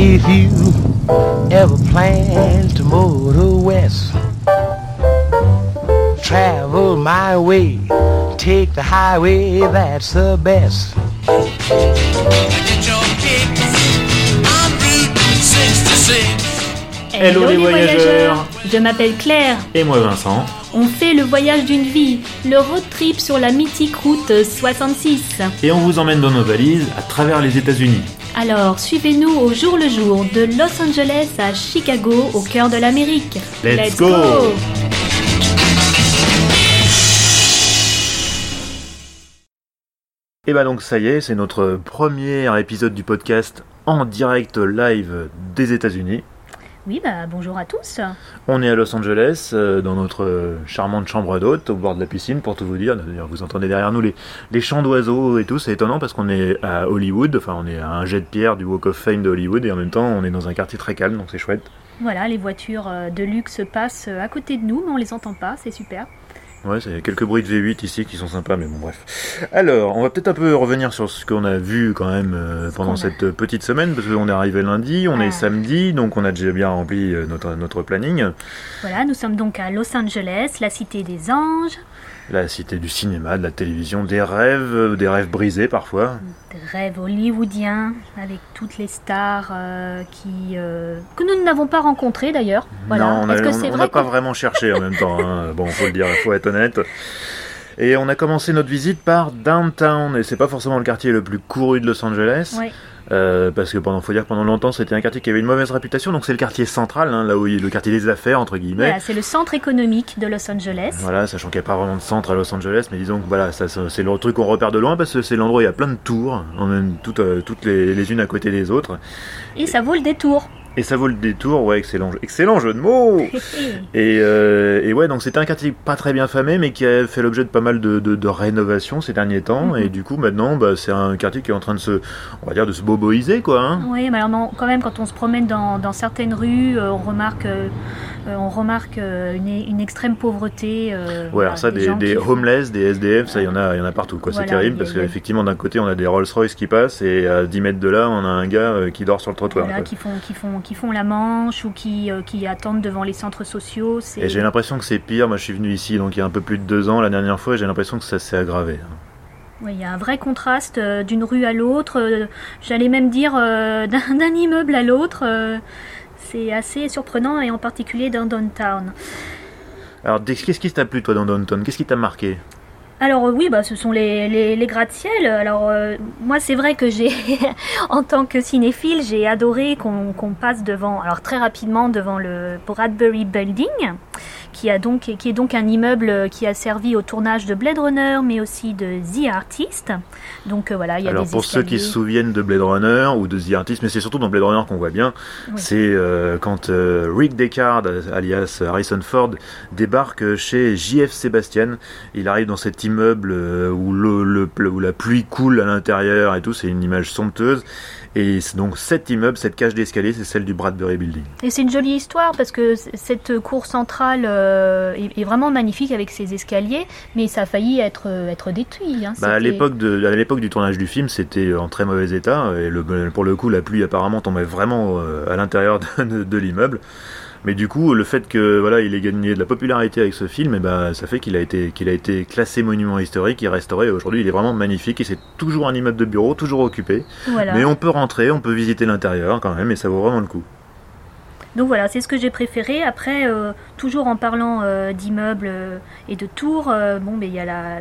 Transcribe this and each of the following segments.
If you ever plan to motor west, travel my way, take the highway, that's the best. Hello les voyageurs Je m'appelle Claire. Et moi Vincent. On fait le voyage d'une vie, le road trip sur la mythique route 66. Et on vous emmène dans nos valises à travers les États-Unis. Alors, suivez-nous au jour le jour de Los Angeles à Chicago, au cœur de l'Amérique. Let's go Et bah donc ça y est, c'est notre premier épisode du podcast en direct live des États-Unis. Oui, bah bonjour à tous. On est à Los Angeles, euh, dans notre euh, charmante chambre d'hôte, au bord de la piscine, pour tout vous dire. D'ailleurs, vous entendez derrière nous les, les chants d'oiseaux et tout, c'est étonnant parce qu'on est à Hollywood, enfin on est à un jet de pierre du Walk of Fame de Hollywood, et en même temps on est dans un quartier très calme, donc c'est chouette. Voilà, les voitures euh, de luxe passent à côté de nous, mais on les entend pas, c'est super. Ouais, c'est quelques bruits de V8 ici qui sont sympas, mais bon, bref. Alors, on va peut-être un peu revenir sur ce qu'on a vu quand même euh, pendant cette petite semaine, parce qu'on est arrivé lundi, on est Ah. samedi, donc on a déjà bien rempli euh, notre, notre planning. Voilà, nous sommes donc à Los Angeles, la cité des anges, La cité du cinéma, de la télévision, des rêves, euh, des rêves brisés parfois. des rêves hollywoodiens, avec toutes les stars euh, qui euh, que nous n'avons pas rencontrées d'ailleurs. Voilà. non, on vrai n'a pas vraiment cherché en même temps. hein. Bon, faut le dire, faut être honnête. Et on a commencé notre visite par Downtown, et c'est pas forcément le quartier le plus couru de Los Angeles. Ouais. Euh, parce que pendant, faut dire pendant longtemps c'était un quartier qui avait une mauvaise réputation, donc c'est le quartier central, hein, là où il le quartier des affaires entre guillemets. Voilà, c'est le centre économique de Los Angeles. Voilà, sachant qu'il n'y a pas vraiment de centre à Los Angeles, mais disons que voilà, c'est le truc qu'on repère de loin parce que c'est l'endroit où il y a plein de tours, même- toutes, euh, toutes les, les unes à côté des autres. Et ça vaut le détour. Et ça vaut le détour, ouais, excellent, jeu- excellent jeu de mots et, euh, et ouais, donc c'était un quartier pas très bien famé, mais qui a fait l'objet de pas mal de, de, de rénovations ces derniers temps, Mhm. et du coup maintenant, bah, c'est un quartier qui est en train de se, on va dire, de se boboiser, quoi. Hein. Oui, mais alors non, quand même, quand on se promène dans, dans certaines rues, euh, on remarque, euh, on remarque une, une extrême pauvreté. Ouais, voilà, alors ça, des, des qui homeless, des SDF, ça, il y en a, il y en a partout, quoi. Voilà, c'est terrible a- parce qu'effectivement, d'un côté, on a des Rolls-Royce qui passent, et à 10 mètres de là, on a un gars qui dort sur le trottoir. voilà, quoi. qui font, qui font, qui font la manche ou qui, euh, qui attendent devant les centres sociaux. c'est- Et j'ai l'impression que c'est pire. Moi, je suis venu ici, donc il y a un peu plus de deux ans, la dernière fois, et j'ai l'impression que ça s'est aggravé. Il y a un vrai contraste euh, d'une rue à l'autre. euh, J'allais même dire euh, d'un d'un immeuble à l'autre. c'est assez surprenant et en particulier dans downtown. Alors, qu'est-ce qui t'a plu, toi, dans Downton Qu'est-ce qui t'a marqué? Alors euh, oui, bah, ce sont les, les, gratte-ciel. Alors euh, moi, c'est vrai que j'ai, en tant que cinéphile, j'ai adoré qu'on qu'on passe devant, alors très rapidement devant le Bradbury Building, qui, a donc, qui est donc un immeuble qui a servi au tournage de Blade Runner, mais aussi de The Artist. Donc euh, voilà, il y a Alors, des pour ceux qui se souviennent de Blade Runner ou de The Artist, mais c'est surtout dans Blade Runner qu'on voit bien, Oui. c'est euh, quand euh, Rick Deckard, alias Harrison Ford, débarque chez JF Sebastian. Il arrive dans cet immeuble euh, où, le, le- où la pluie coule à l'intérieur et tout, c'est une image somptueuse. Et donc cet immeuble, cette cage d'escalier, c'est celle du Bradbury Building. Et c'est une jolie histoire parce que cette cour centrale euh, est, est vraiment magnifique avec ses escaliers, mais ça a failli être, euh, être détruit. hein. Bah, à l'époque du tournage du film, c'était en très mauvais état et le, pour le coup la pluie apparemment tombait vraiment euh, à l'intérieur de, de- de l'immeuble. Mais du coup, le fait que voilà, il ait gagné de la popularité avec ce film, et ben ça fait qu'il a été qu'il a été classé monument historique et restauré. Aujourd'hui, il est vraiment magnifique et c'est toujours un immeuble de bureau, toujours occupé. Voilà. Mais on peut rentrer, on peut visiter l'intérieur quand même et ça vaut vraiment le coup. Donc voilà, c'est ce que j'ai préféré. Après, euh, toujours en parlant euh, d'immeubles euh, et de tours, bon, ben il y a la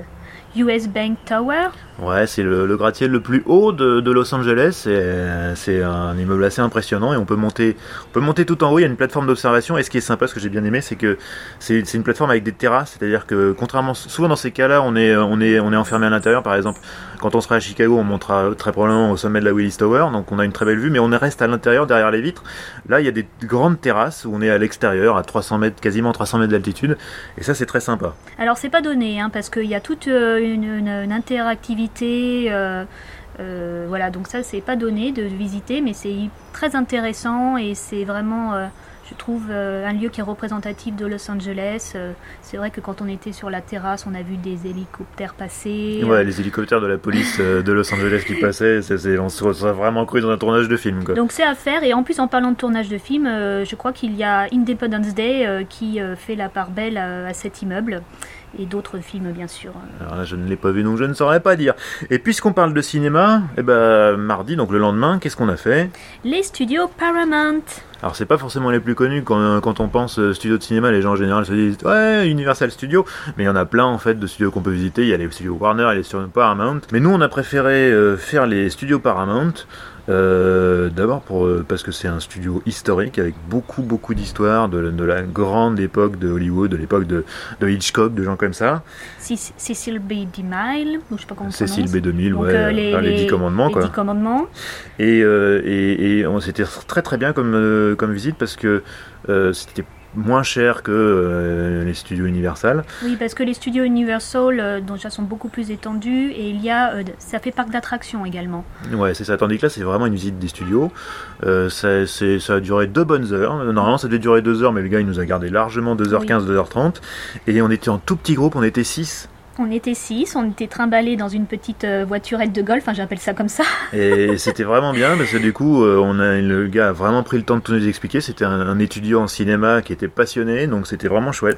US Bank Tower. Ouais, c'est le, le gratte-ciel le plus haut de, de Los Angeles. et, euh, C'est un immeuble assez impressionnant et on peut monter, on peut monter tout en haut. Il y a une plateforme d'observation et ce qui est sympa, ce que j'ai bien aimé, c'est que c'est c'est une plateforme avec des terrasses. C'est-à-dire que contrairement, souvent dans ces cas-là, on est, on est, on est enfermé à l'intérieur. Par exemple, quand on sera à Chicago, on montera très probablement au sommet de la Willis Tower, donc on a une très belle vue, mais on reste à l'intérieur derrière les vitres. Là, il y a des grandes terrasses où on est à l'extérieur, à 300 mètres, quasiment 300 mètres d'altitude, et ça c'est très sympa. Alors c'est pas donné, hein, parce qu'il y a toute euh, une, une- une interactivité. euh, euh, voilà, donc ça c'est pas donné de visiter, mais c'est très intéressant et c'est vraiment. euh, je trouve euh, un lieu qui est représentatif de Los Angeles. C'est vrai que quand on était sur la terrasse, on a vu des hélicoptères passer. Ouais, les hélicoptères de la police de Los Angeles qui passaient, on se serait vraiment cru dans un tournage de film. Quoi. Donc c'est à faire et en plus en parlant de tournage de film, je crois qu'il y a Independence Day qui fait la part belle à, à cet immeuble et d'autres films bien sûr. Alors là, je ne l'ai pas vu, donc je ne saurais pas dire. Et puisqu'on parle de cinéma, eh ben, mardi, donc le lendemain, qu'est-ce qu'on a fait? Les studios Paramount. Alors c'est pas forcément les plus connus quand, quand on pense euh, studio de cinéma, les gens en général se disent ouais Universal Studios, mais il y en a plein en fait de studios qu'on peut visiter. Il y a les studios Warner, il y a les studios Paramount, mais nous on a préféré euh, faire les studios Paramount. Euh, D'abord euh, parce que c'est un studio historique avec beaucoup beaucoup d'histoires de, de la grande époque de Hollywood, de l'époque de, de Hitchcock, de gens comme ça. Céc- Cecil B. DeMille, ou je sais pas comment Cécile prononce. B2000, Donc, ouais, euh, les, enfin, les, les- dix commandements les quoi. dix commandements. Et, euh, et, et on c'était très très bien comme, comme visite parce que c'était moins cher que euh, les studios Universal. Oui, parce que les studios Universal, euh, sont beaucoup plus étendus, et il y a, euh, ça fait parc d'attractions également. Ouais, c'est ça. Tandis que là, c'est vraiment une visite des studios. Euh, ça, ça a duré deux bonnes heures. Normalement, ça devait durer deux heures, mais le gars, il nous a gardé largement 2h15, 2h30. Et on était en tout petit groupe, on était 6. On était six, on était trimballés dans une petite euh, voiturette de golf, enfin j'appelle ça comme ça. Et c'était vraiment bien parce que du coup, euh, on a, le gars a vraiment pris le temps de tout nous expliquer. C'était un, un étudiant en cinéma qui était passionné, donc c'était vraiment chouette.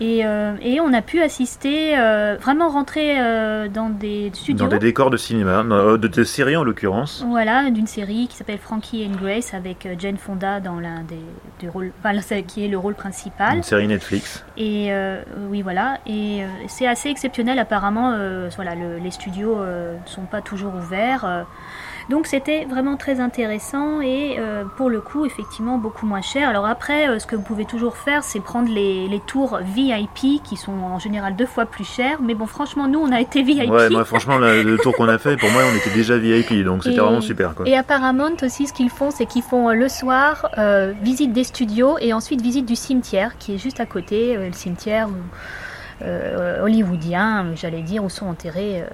Et, euh, et on a pu assister, euh, vraiment rentrer euh, dans des studios. Dans des décors de cinéma, de, de séries en l'occurrence. Voilà, d'une série qui s'appelle Frankie and Grace avec Jane Fonda dans l'un des, des rôles, enfin, qui est le rôle principal. Une série Netflix. Et oui, voilà. Et c'est assez exceptionnel. Apparemment, voilà, le- les studios ne sont pas toujours ouverts. Donc c'était vraiment très intéressant et euh, pour le coup, effectivement, beaucoup moins cher. Alors après, euh, ce que vous pouvez toujours faire, c'est prendre les, les tours VIP qui sont en général deux fois plus chers. Mais bon, franchement, nous, on a été VIP. Ouais, moi franchement, le, le tour qu'on a fait, pour moi, on était déjà VIP, donc c'était vraiment super. Quoi. Et à Paramount aussi, ce qu'ils font, c'est qu'ils font euh, le soir euh, visite des studios et ensuite visite du cimetière qui est juste à côté, euh, le cimetière euh, hollywoodien, j'allais dire, où sont enterrés euh,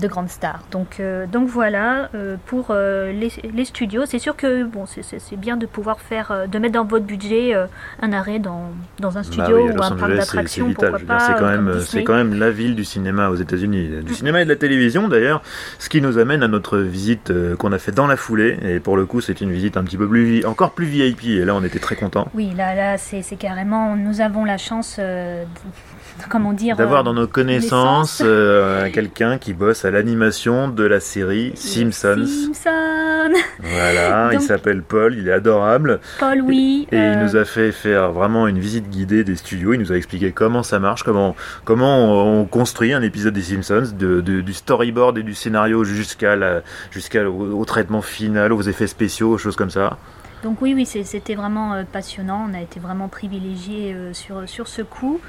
de grandes stars. Donc, euh, donc voilà euh, pour les, les studios. C'est sûr que bon, c'est- bien de pouvoir faire, de mettre dans votre budget un arrêt dans, dans un Bah studio oui, ou un parc d'attractions, pourquoi pas. C'est quand, même, quand la ville du cinéma aux États-Unis, du cinéma et de la télévision d'ailleurs. Ce qui nous amène à notre visite qu'on a fait dans la foulée. Et pour le coup, c'est une visite un petit peu plus, encore plus VIP. Et là, on était très contents Oui, là, là c'est carrément, nous avons la chance, euh, de- comment dire, d'avoir euh, dans nos connaissances euh, quelqu'un qui bosse à l'animation de la série Simpsons. Simpson, Voilà, il s'appelle Paul, il est adorable. Paul, oui. Et il euh, nous a fait faire vraiment une visite guidée des studios. Il nous a expliqué comment ça marche, comment, comment on, on construit un épisode des Simpsons, de, de- du storyboard et du scénario jusqu'à la, jusqu'à au, traitement final, aux effets spéciaux, aux choses comme ça. Donc oui, oui, c'était vraiment passionnant. On a été vraiment privilégiés sur, sur ce coup.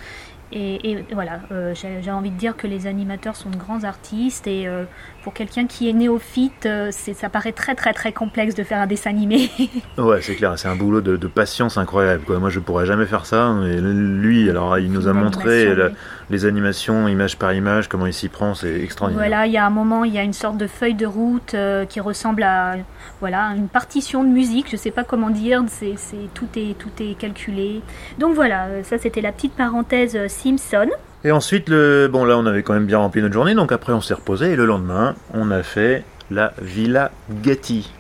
Et, et voilà, euh, j'ai envie de dire que les animateurs sont de grands artistes et euh, pour quelqu'un qui est néophyte, euh, c'est- ça paraît très très très complexe de faire un dessin animé. Ouais, c'est clair, c'est un boulot de, de patience incroyable. Quoi. Moi, je pourrais jamais faire ça. Et lui, alors, il nous a montré la- les animations, image par image, comment il s'y prend, c'est extraordinaire. Voilà, il y a un moment, il y a une sorte de feuille de route euh, qui ressemble à voilà une partition de musique. Je sais pas comment dire. C'est c'est- tout est tout est calculé. Donc voilà, ça c'était la petite parenthèse Simpson. Et ensuite, le... bon là, on avait quand même bien rempli notre journée, donc après, on s'est reposé. Et le lendemain, on a fait la Villa Getty.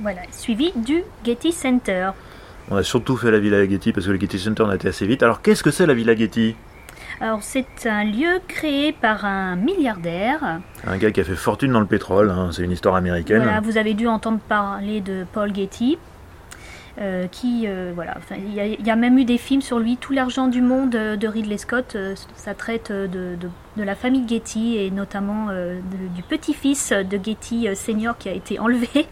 Voilà, suivi du Getty Center. On a surtout fait la Villa Getty parce que le Getty Center on a été assez vite. Alors qu'est-ce que c'est la Villa Getty? Alors c'est un lieu créé par un milliardaire. Un gars qui a fait fortune dans le pétrole, hein, c'est une histoire américaine. Voilà, vous avez dû entendre parler de Paul Getty. Euh, qui euh, voilà, il y, a- même eu des films sur lui. Tout l'argent du monde euh, de Ridley Scott, ça traite de- de la famille Getty et notamment euh, de- du petit-fils de Getty euh, senior qui a été enlevé.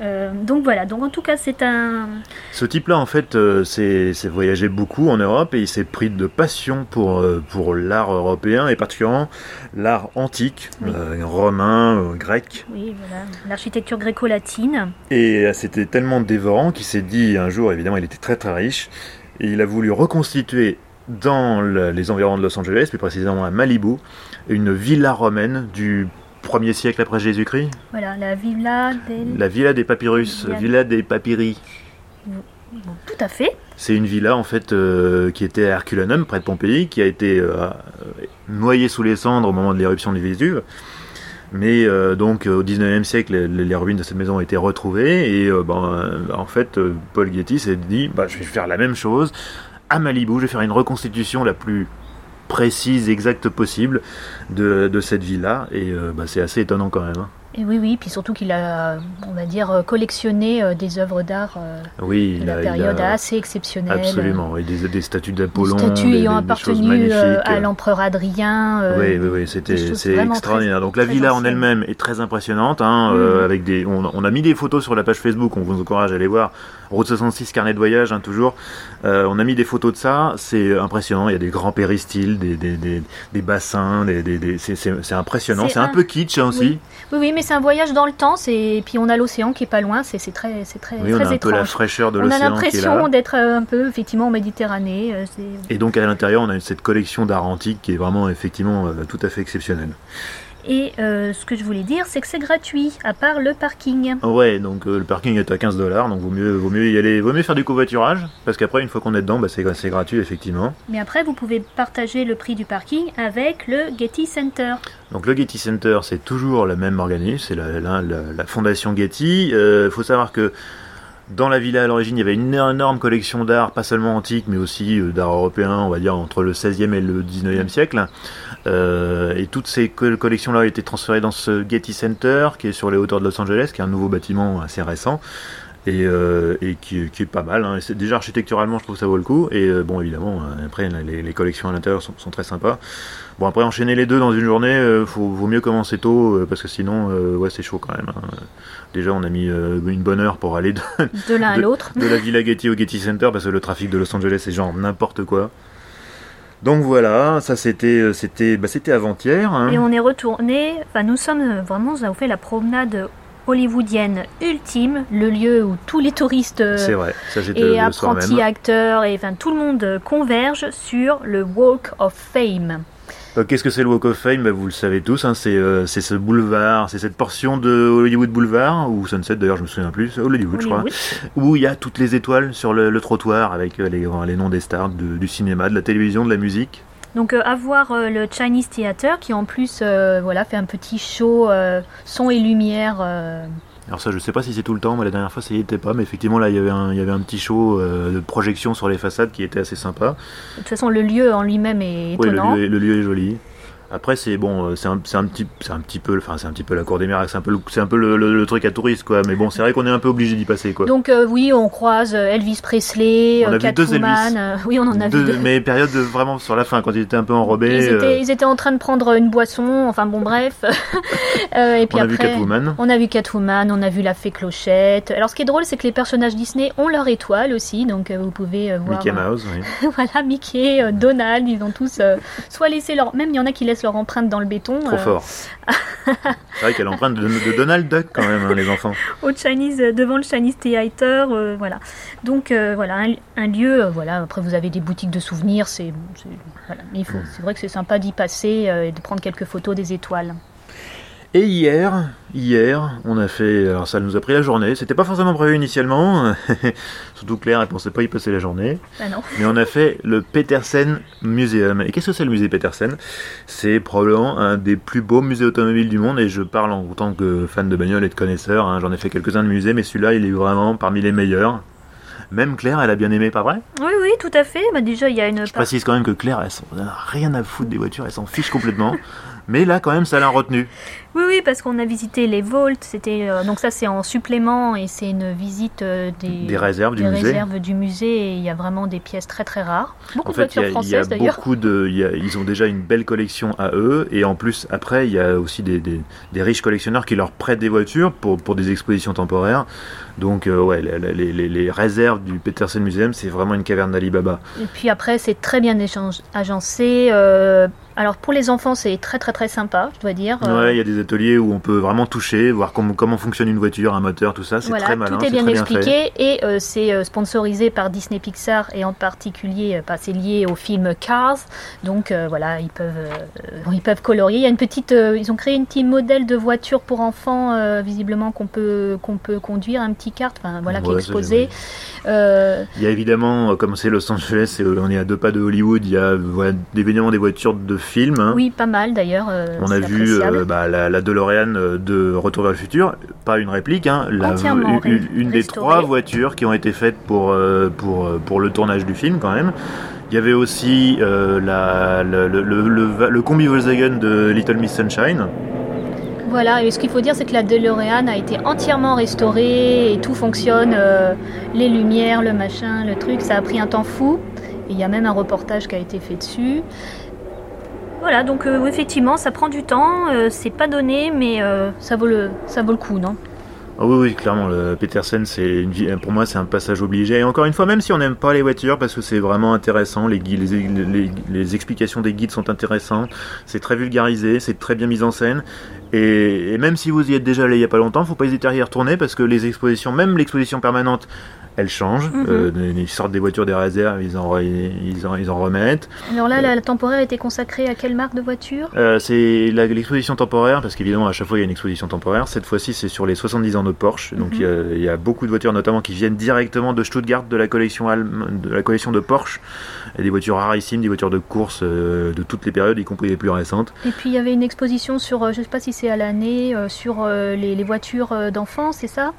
Euh, donc voilà, donc en tout cas c'est un Ce type-là, en fait, euh, s'est voyagé beaucoup en Europe et il s'est pris de passion pour, pour l'art européen et particulièrement l'art antique, Oui. romain, grec. oui voilà l'architecture gréco-latine. Et c'était tellement dévorant qu'il s'est dit un jour, évidemment, il était très très riche, et il a voulu reconstituer dans le- les environs de Los Angeles, plus précisément à Malibu, une villa romaine du 1er siècle après Jésus-Christ, Voilà la villa del la villa des papyrus, Villa- villa des papyri. Tout à fait. C'est une villa en fait euh, qui était à Herculanum, près de Pompéi, qui a été euh, noyée sous les cendres au moment de l'éruption du Vésuve. Mais euh, donc au 19e siècle, les, les ruines de cette maison ont été retrouvées et ben, en fait, Paul Getty s'est dit bah, je vais faire la même chose à Malibu, je vais faire une reconstitution la plus précise, exacte possible de, de cette villa et euh, bah, c'est assez étonnant quand même. hein. Et oui, oui, puis surtout qu'il a, on va dire, euh, collectionné euh, des œuvres d'art Oui, de il la a, il période a- assez exceptionnelles. absolument, oui, des, des statues Des d'Apollon, statues des- ayant des- des choses appartenu à l'empereur Adrien. Oui, oui, oui, c'était extraordinaire. très- Donc la villa en elle-même est très impressionnante. Hein, euh, Mhm. avec des, on, on a mis des photos sur la page Facebook. On vous encourage à aller voir. Route 66 carnet de voyage, hein, toujours. Euh, on a mis des photos de ça. C'est impressionnant. Il y a des grands péristyles, des, des, des, des bassins, des, c'est- impressionnant. C'est un un- peu kitsch hein, aussi. Oui. Oui, oui, mais c'est un voyage dans le temps. Et puis on a l'océan qui est pas loin. C'est très, c'est très, Oui, on très a un peu la étrange. fraîcheur de on a l'océan est là. l'impression d'être euh, un peu effectivement en Méditerranée. euh, Et donc à l'intérieur, on a cette collection d'art antique qui est vraiment effectivement tout à fait exceptionnelle. Et euh, ce que je voulais dire, c'est que c'est gratuit, à part le parking. Ouais, donc euh, le parking est à 15 dollars, donc vaut mieux, vaut mieux y aller, vaut mieux faire du covoiturage, parce qu'après une fois qu'on est dedans, bah, c'est gratuit effectivement. Mais après, vous pouvez partager le prix du parking avec le Getty Center. Donc le Getty Center, c'est toujours le même organisme, c'est la, la- la- la fondation Getty. Il faut savoir que dans la villa à l'origine, il y avait une énorme collection d'art, pas seulement antique, mais aussi euh, d'art européen, on va dire entre le 16e et le 19e siècle. Euh, et toutes ces co- collections-là ont été transférées dans ce Getty Center, qui est sur les hauteurs de Los Angeles, qui est un nouveau bâtiment assez récent. Et, euh, et qui, qui est pas mal. Hein. C'est- Déjà architecturalement, je trouve que ça vaut le coup. Et euh, bon, évidemment, euh, après les, les collections à l'intérieur sont, sont très sympas. Bon, après enchaîner les deux dans une journée, euh, faut, vaut mieux commencer tôt euh, parce que sinon, ouais, c'est chaud quand même. hein. Déjà, on a mis une bonne heure pour aller de, De l'un à l'autre. de la Villa Getty au Getty Center parce que le trafic de Los Angeles c'est genre n'importe quoi. Donc voilà, ça c'était c'était bah, c'était avant-hier. hein. Et on est retourné, enfin nous sommes vraiment, nous avons fait la promenade hollywoodienne ultime, le lieu où tous les touristes euh, vrai, ça et le, le soir apprentis acteurs et enfin tout le monde euh, converge sur le Walk of Fame. Euh, Qu'est-ce que c'est le Walk of Fame? Bah, Vous le savez tous, hein, c'est euh, ce boulevard, c'est cette portion de Hollywood Boulevard, ou Sunset d'ailleurs, je me souviens plus, Hollywood, je crois, où il y a toutes les étoiles sur le, le trottoir avec euh, les, les noms des stars de- du cinéma, de la télévision, de la musique. Donc euh, avoir euh, le Chinese Theater qui en plus euh, voilà fait un petit show euh, son et lumière. euh, Alors ça, je sais pas si c'est tout le temps, moi la dernière fois ça y était pas, mais effectivement là il y avait un, il y avait un petit show euh, de projection sur les façades qui était assez sympa. de toute façon le lieu en lui-même est Oui, le étonnant. lieu, est- le lieu est joli. Après, c'est bon, euh, c'est un, un petit, c'est un petit peu, enfin, c'est un petit peu la cour des miracles, c'est un peu, le, c'est un peu le, le- le truc à touristes, quoi. Mais bon, c'est vrai qu'on est un peu obligé d'y passer, quoi. Donc euh, oui, on croise euh, Elvis Presley, On a vu deux Catwoman. Elvis. euh, oui, on en a Deux- vu deux. Mais période de- vraiment sur la fin, quand il était un peu enrobé. Ils euh, étaient, ils étaient en train de prendre une boisson, enfin bon bref. Et puis on a après, vu Catwoman. on a vu Catwoman, on a vu la fée Clochette. Alors ce qui est drôle, c'est que les personnages Disney ont leur étoile aussi, donc vous pouvez voir. Mickey Mouse, oui. voilà, Mickey, Donald, ils ont tous soit laissé leur, même il y en a qui laissent leur empreinte dans le béton. Trop euh, fort. c'est vrai qu'elle emprunte de, de Donald Duck quand même, hein, les enfants. au Chinese, euh, devant le Chinese Theater, euh, voilà. Donc voilà, un, un lieu, voilà. Après vous avez des boutiques de souvenirs, c'est, c'est- voilà. Mais il faut, c'est vrai que c'est sympa d'y passer et de prendre quelques photos des étoiles. Et hier, hier, on a fait, alors ça nous a pris la journée. C'était pas forcément prévu initialement, surtout Claire, elle pensait pas y passer la journée. Ah non. Mais on a fait le Petersen Museum. Et qu'est-ce que c'est le musée Petersen? C'est probablement un des plus beaux musées automobiles du monde. Et je parle en tant que fan de bagnole et de connaisseur. hein. J'en ai fait quelques-uns de musées, mais celui-là, il est vraiment parmi les meilleurs. Même Claire, elle a bien aimé, pas vrai? Oui, oui, tout à fait. Bah, déjà, il y a une Je précise quand même que Claire, elle s'en elle a rien à foutre des voitures, elle s'en fiche complètement. Mais là, quand même, ça l'a retenu. Oui, oui, parce qu'on a visité les Vaults. C'était euh, donc ça, c'est en supplément et c'est une visite euh, des, Des réserves du musée. réserves du musée. Et il y a vraiment des pièces très très rares. Beaucoup En de fait, voitures y a françaises d'ailleurs. beaucoup de. il y a- ils ont déjà une belle collection à eux, et en plus, après, il y a aussi des, des- des riches collectionneurs qui leur prêtent des voitures pour, pour des expositions temporaires. Donc, euh, ouais, les, les- les- les réserves du Petersen Museum, c'est vraiment une caverne d'Alibaba. Et puis après, c'est très bien agencé. Alors pour les enfants, c'est très très très sympa, je dois dire. Euh, Ouais, il y a des ateliers où on peut vraiment toucher, voir comment, comment fonctionne une voiture, un moteur, tout ça. C'est voilà, très malin, tout est bien très bien fait. expliqué et euh, c'est euh, sponsorisé par Disney Pixar et en particulier, bah, c'est lié au film Cars. Donc euh, voilà, ils peuvent, euh, ils peuvent colorier. Il y a une petite, ils ont créé une petite modèle de voiture pour enfants, visiblement qu'on peut qu'on peut conduire, un petit kart, enfin voilà, qui est exposé. Il y a évidemment, comme c'est Los Angeles, et on est à deux pas de Hollywood, il y a voilà, évidemment des voitures de film. hein. oui, pas mal d'ailleurs. euh, On a vu euh, bah, la, la DeLorean euh, de Retour vers le futur, pas une réplique, hein, la- une, des trois voitures qui ont été faites pour, euh, pour, pour le tournage du film quand même. Il y avait aussi la, le, le, le, le- le combi Volkswagen de Little Miss Sunshine. Voilà, et ce qu'il faut dire, c'est que la DeLorean a été entièrement restaurée et tout fonctionne. les lumières, le machin, le truc, ça a pris un temps fou. Il y a même un reportage qui a été fait dessus. Voilà, donc euh, effectivement, ça prend du temps, euh, c'est pas donné, mais euh, ça, vaut le, ça vaut le coup, non? Ah oui, oui, clairement, le Petersen, c'est une pour moi, c'est un passage obligé. Et encore une fois, même si on n'aime pas les voitures, parce que c'est vraiment intéressant, les, les, les- explications des guides sont intéressantes, c'est très vulgarisé, c'est très bien mis en scène. Et, même si vous y êtes déjà allé il y a pas longtemps, faut pas hésiter à y retourner, parce que les expositions, même l'exposition permanente, elle change. Mhm. Euh, ils sortent des voitures des réserves, ils en, ils en, ils en remettent. Alors là, la, la temporaire était consacrée à quelle marque de voiture? Euh, c'est l'exposition temporaire, parce qu'évidemment à chaque fois il y a une exposition temporaire. Cette fois-ci c'est sur les 70 ans de Porsche. Donc Mhm. il y a- il y, a beaucoup de voitures notamment qui viennent directement de Stuttgart, de la collection, de, la collection de Porsche. Et des voitures rarissimes, des voitures de course euh, de toutes les périodes, y compris les plus récentes. Et puis il y avait une exposition sur, euh, je sais pas si c'est à l'année, euh, sur euh, les, les voitures euh, d'enfants, c'est ça?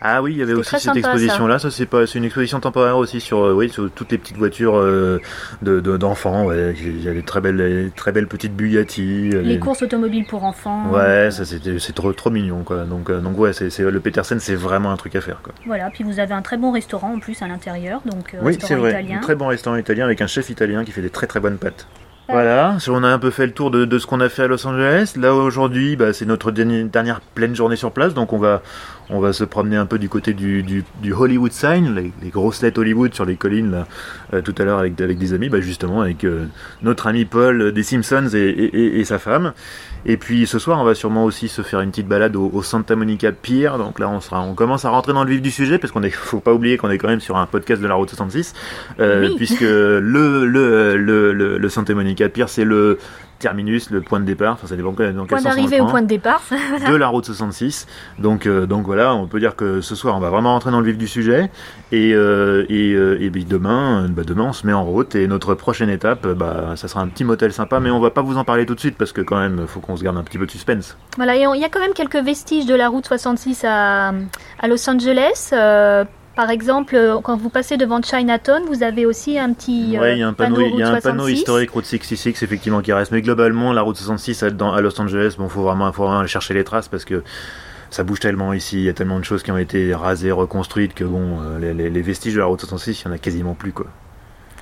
Ah oui, il y avait aussi cette sympa, exposition là. Ça, c'est pas, c'est une exposition temporaire aussi sur, euh, oui, sur toutes les petites voitures euh, de, de- d'enfants. ouais. Il y a des très belles, très belles petites Bugatti. Les courses automobiles pour enfants. Ouais, ça c'était, c'est trop, trop mignon quoi. Donc, euh, donc ouais, c'est, le Petersen, c'est vraiment un truc à faire quoi. Voilà, puis vous avez un très bon restaurant en plus à l'intérieur, donc euh, Oui, restaurant c'est vrai. italien. Un très bon restaurant italien avec un chef italien qui fait des très très bonnes pâtes. Voilà, on a un peu fait le tour de, de ce qu'on a fait à Los Angeles. Là aujourd'hui, bah, c'est notre dernière pleine journée sur place, donc on va, on va se promener un peu du côté du, Hollywood Sign, les, grosses lettres Hollywood sur les collines là, euh, tout à l'heure avec, des amis, bah, justement avec euh, notre ami Paul des Simpsons et sa femme. Et puis ce soir, on va sûrement aussi se faire une petite balade au, au Santa Monica Pier. Donc là, on sera, on commence à rentrer dans le vif du sujet parce qu'on est, faut pas oublier qu'on est quand même sur un podcast de la route 66, euh, Oui. puisque le le le le, le Santa Monica Pier, c'est le terminus, le point de départ. Enfin, ça dépend dans Point d'arrivée au point de départ. de la route 66. Donc, euh, donc voilà, on peut dire que ce soir, on va vraiment rentrer dans le vif du sujet. Et, euh, et, euh, et puis demain, bah, demain, on se met en route. Et notre prochaine étape, bah, ça sera un petit motel sympa, mais on va pas vous en parler tout de suite parce que quand même, faut qu'on se garde un petit peu de suspense. voilà, et il y a quand même quelques vestiges de la route 66 à, à Los Angeles. euh, par exemple, euh, quand vous passez devant Chinatown, vous avez aussi un petit euh, Ouais, il y a un panneau, il y a un route panneau 66. historique route 66 effectivement qui reste. Mais globalement, la route 66 à, dans- à Los Angeles, bon, faut vraiment, faut vraiment aller chercher les traces parce que ça bouge tellement ici. Il y a tellement de choses qui ont été rasées, reconstruites que bon, les, les- les vestiges de la route 66, il y en a quasiment plus quoi.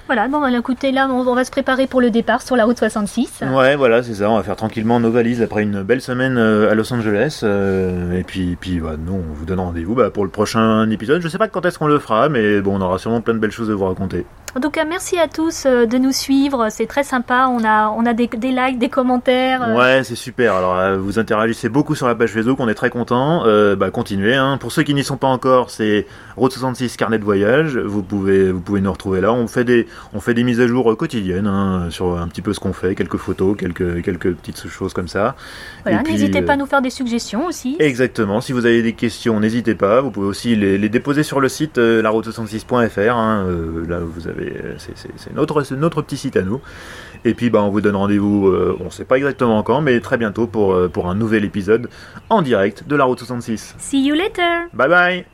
Voilà, bon, bah, écoutez, là, on, on va se préparer pour le départ sur la route 66. Ouais, voilà, c'est ça. On va faire tranquillement nos valises après une belle semaine euh, à Los Angeles. euh, et puis, puis bah, nous, on vous donne rendez-vous bah, pour le prochain épisode. Je sais pas quand est-ce qu'on le fera, mais bon, on aura sûrement plein de belles choses à vous raconter. En tout cas, merci à tous euh, de nous suivre. C'est très sympa. On a, on a des, des likes, des commentaires. euh, Ouais, c'est super. Alors, euh, vous interagissez beaucoup sur la page Facebook, on est très content. Euh, bah, continuez. Hein. Pour ceux qui n'y sont pas encore, c'est Route 66 carnet de voyage. Vous pouvez, vous pouvez nous retrouver là. On fait des, on fait des mises à jour quotidiennes hein, sur un petit peu ce qu'on fait, quelques photos, quelques, quelques petites choses comme ça. Voilà, n'hésitez pas à nous faire des suggestions aussi. Exactement. Si vous avez des questions, n'hésitez pas. Vous pouvez aussi les, les déposer sur le site euh, laroute66.fr. Hein. Euh, là, vous avez, c'est, notre, c'est notre petit site à nous. Et puis, bah, on vous donne rendez-vous. euh, on ne sait pas exactement quand, mais très bientôt pour, euh, pour un nouvel épisode en direct de la route 66. See you later! Bye bye.